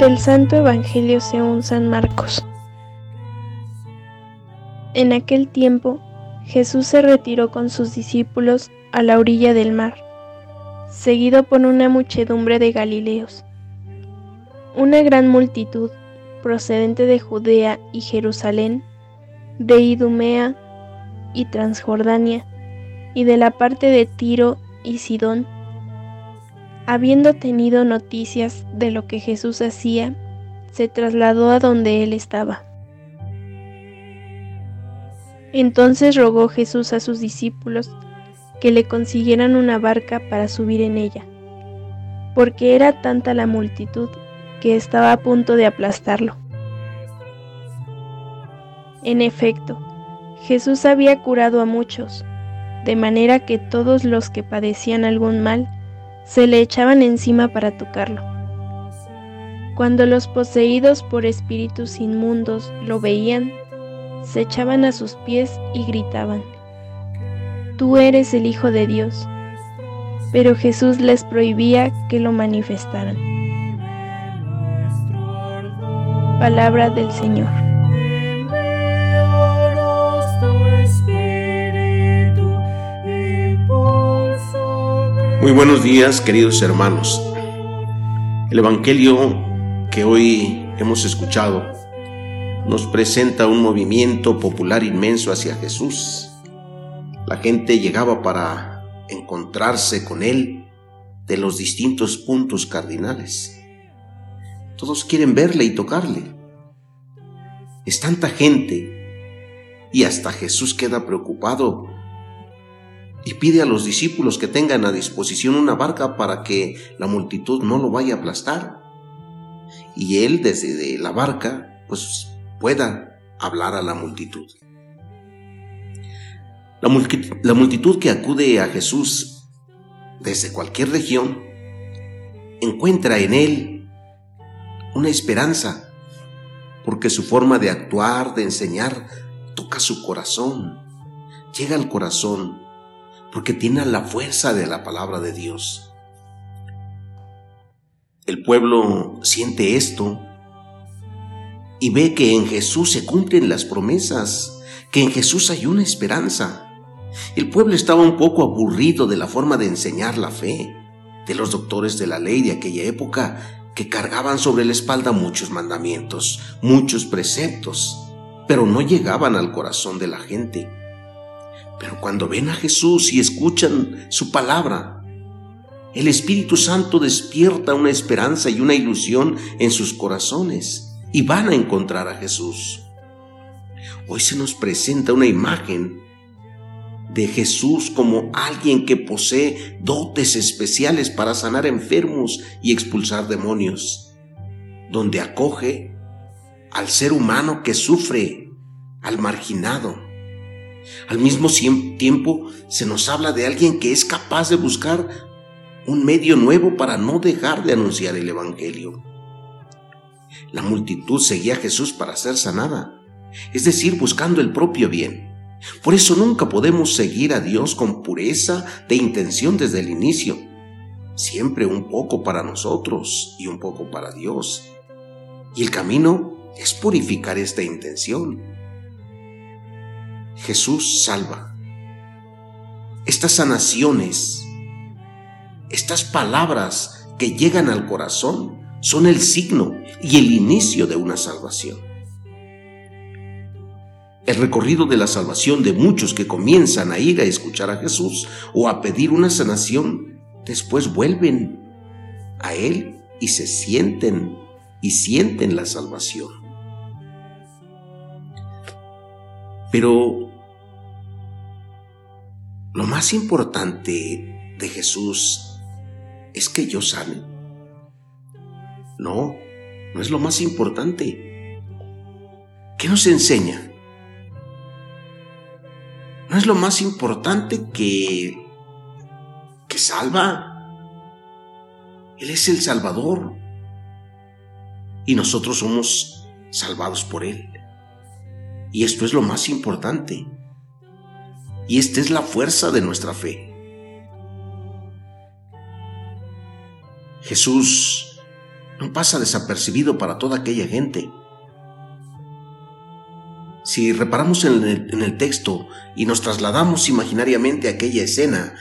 Del Santo Evangelio según San Marcos. En aquel tiempo, Jesús se retiró con sus discípulos a la orilla del mar, seguido por una muchedumbre de Galileos. Una gran multitud, procedente de Judea y Jerusalén, de Idumea y Transjordania, y de la parte de Tiro y Sidón, habiendo tenido noticias de lo que Jesús hacía, se trasladó a donde él estaba. Entonces rogó Jesús a sus discípulos que le consiguieran una barca para subir en ella, porque era tanta la multitud que estaba a punto de aplastarlo. En efecto, Jesús había curado a muchos, de manera que todos los que padecían algún mal se le echaban encima para tocarlo. Cuando los poseídos por espíritus inmundos lo veían, se echaban a sus pies y gritaban, Tú eres el Hijo de Dios. Pero Jesús les prohibía que lo manifestaran. Palabra del Señor. Muy buenos días, queridos hermanos. El Evangelio que hoy hemos escuchado nos presenta un movimiento popular inmenso hacia Jesús. La gente llegaba para encontrarse con Él de los distintos puntos cardinales. Todos quieren verle y tocarle. Es tanta gente y hasta Jesús queda preocupado y pide a los discípulos que tengan a disposición una barca para que la multitud no lo vaya a aplastar. Y él desde la barca pues pueda hablar a la multitud. La, multitud, que acude a Jesús desde cualquier región encuentra en Él una esperanza, porque su forma de actuar, de enseñar, toca su corazón, llega al corazón, porque tiene la fuerza de la palabra de Dios. El pueblo siente esto y ve que en Jesús se cumplen las promesas, que en Jesús hay una esperanza. El pueblo estaba un poco aburrido de la forma de enseñar la fe, de los doctores de la ley de aquella época que cargaban sobre la espalda muchos mandamientos, muchos preceptos, pero no llegaban al corazón de la gente. Pero cuando ven a Jesús y escuchan su palabra, el Espíritu Santo despierta una esperanza y una ilusión en sus corazones y van a encontrar a Jesús. Hoy se nos presenta una imagen de Jesús como alguien que posee dotes especiales para sanar enfermos y expulsar demonios, donde acoge al ser humano que sufre, al marginado. Al mismo tiempo se nos habla de alguien que es capaz de buscar un medio nuevo para no dejar de anunciar el Evangelio. La multitud seguía a Jesús para ser sanada, es decir, buscando el propio bien. Por eso nunca podemos seguir a Dios con pureza de intención desde el inicio. Siempre un poco para nosotros y un poco para Dios. Y el camino es purificar esta intención. Jesús salva. Estas sanaciones, estas palabras que llegan al corazón, son el signo y el inicio de una salvación. El recorrido de la salvación de muchos que comienzan a ir a escuchar a Jesús o a pedir una sanación, después vuelven a Él y se sienten y sienten la salvación. Pero lo más importante de Jesús es que yo sane. No, no es lo más importante. ¿Qué nos enseña? ¿No es lo más importante que, que salva? Él es el Salvador. Y nosotros somos salvados por Él. Y esto es lo más importante. Y esta es la fuerza de nuestra fe. Jesús no pasa desapercibido para toda aquella gente. Si reparamos en el, texto y nos trasladamos imaginariamente a aquella escena,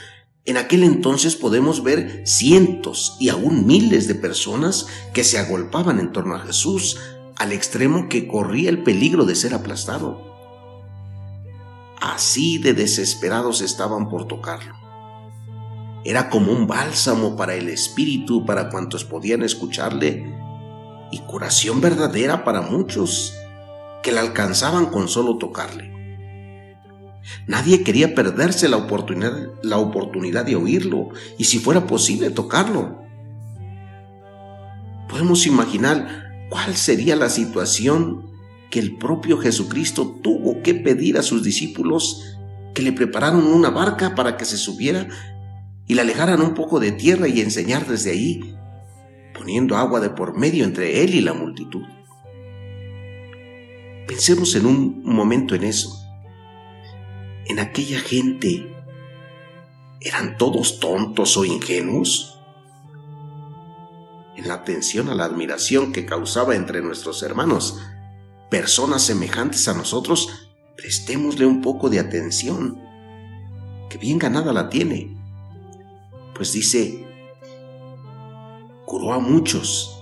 en aquel entonces podemos ver cientos y aún miles de personas que se agolpaban en torno a Jesús al extremo que corría el peligro de ser aplastado. Así de desesperados estaban por tocarlo. Era como un bálsamo para el espíritu, para cuantos podían escucharle, y curación verdadera para muchos que la alcanzaban con solo tocarle. Nadie quería perderse la oportunidad, la oportunidad de oírlo y si fuera posible tocarlo. Podemos imaginar cuál sería la situación que el propio Jesucristo tuvo que pedir a sus discípulos que le prepararon una barca para que se subiera y la alejaran un poco de tierra y enseñar desde ahí, poniendo agua de por medio entre él y la multitud. Pensemos en un momento en eso. En aquella gente, ¿eran todos tontos o ingenuos? En la atención a la admiración que causaba entre nuestros hermanos, personas semejantes a nosotros, prestémosle un poco de atención, que bien ganada la tiene. Pues dice, curó a muchos,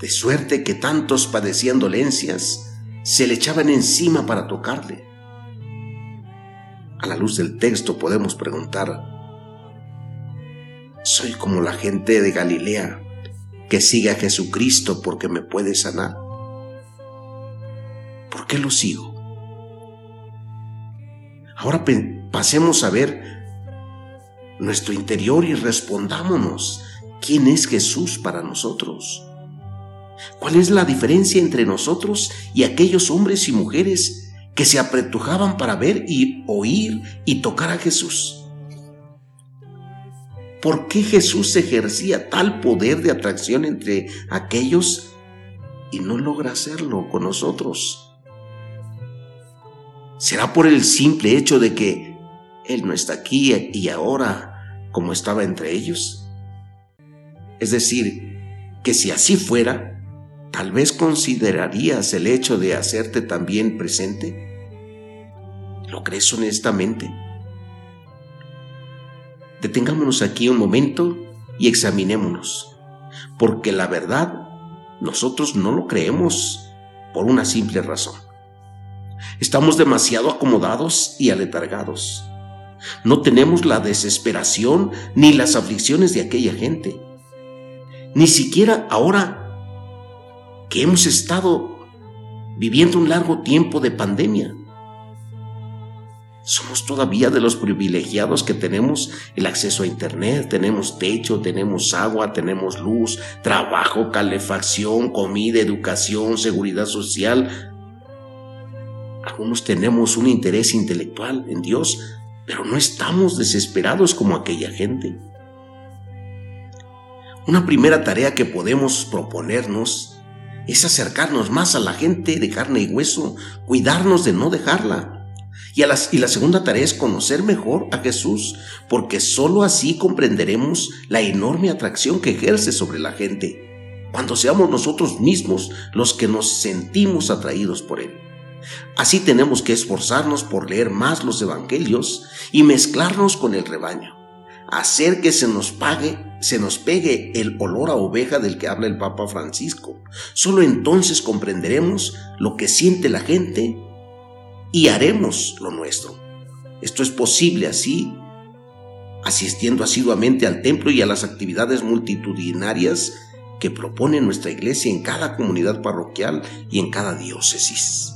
de suerte que tantos padecían dolencias, se le echaban encima para tocarle. A la luz del texto podemos preguntar, ¿soy como la gente de Galilea que sigue a Jesucristo porque me puede sanar? ¿Por qué lo sigo? Ahora pasemos a ver nuestro interior y respondámonos, ¿quién es Jesús para nosotros? ¿Cuál es la diferencia entre nosotros y aquellos hombres y mujeres que se apretujaban para ver y oír y tocar a Jesús? ¿Por qué Jesús ejercía tal poder de atracción entre aquellos y no logra hacerlo con nosotros? ¿Será por el simple hecho de que Él no está aquí y ahora como estaba entre ellos? Es decir, que si así fuera, Tal vez considerarías el hecho de hacerte también presente. ¿Lo crees honestamente? Detengámonos aquí un momento y examinémonos, porque la verdad nosotros no lo creemos por una simple razón. Estamos demasiado acomodados y aletargados. No tenemos la desesperación ni las aflicciones de aquella gente. Ni siquiera ahora que hemos estado viviendo un largo tiempo de pandemia. Somos todavía de los privilegiados que tenemos el acceso a Internet, tenemos techo, tenemos agua, tenemos luz, trabajo, calefacción, comida, educación, seguridad social. Algunos tenemos un interés intelectual en Dios, pero no estamos desesperados como aquella gente. Una primera tarea que podemos proponernos es acercarnos más a la gente de carne y hueso, cuidarnos de no dejarla. Y, y la segunda tarea es conocer mejor a Jesús, porque sólo así comprenderemos la enorme atracción que ejerce sobre la gente, cuando seamos nosotros mismos los que nos sentimos atraídos por Él. Así tenemos que esforzarnos por leer más los evangelios y mezclarnos con el rebaño hacer que se nos pague, se nos pegue el olor a oveja del que habla el Papa Francisco. Solo entonces comprenderemos lo que siente la gente y haremos lo nuestro. Esto es posible así, asistiendo asiduamente al templo y a las actividades multitudinarias que propone nuestra iglesia en cada comunidad parroquial y en cada diócesis.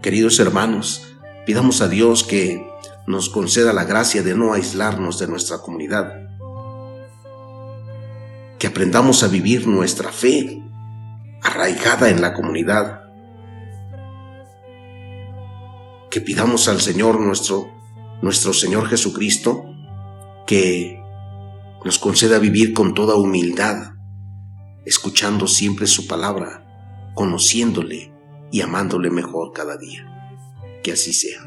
Queridos hermanos, pidamos a Dios que nos conceda la gracia de no aislarnos de nuestra comunidad. Que aprendamos a vivir nuestra fe arraigada en la comunidad. Que pidamos al Señor nuestro, nuestro Señor Jesucristo, que nos conceda vivir con toda humildad, escuchando siempre su palabra, conociéndole y amándole mejor cada día. Que así sea.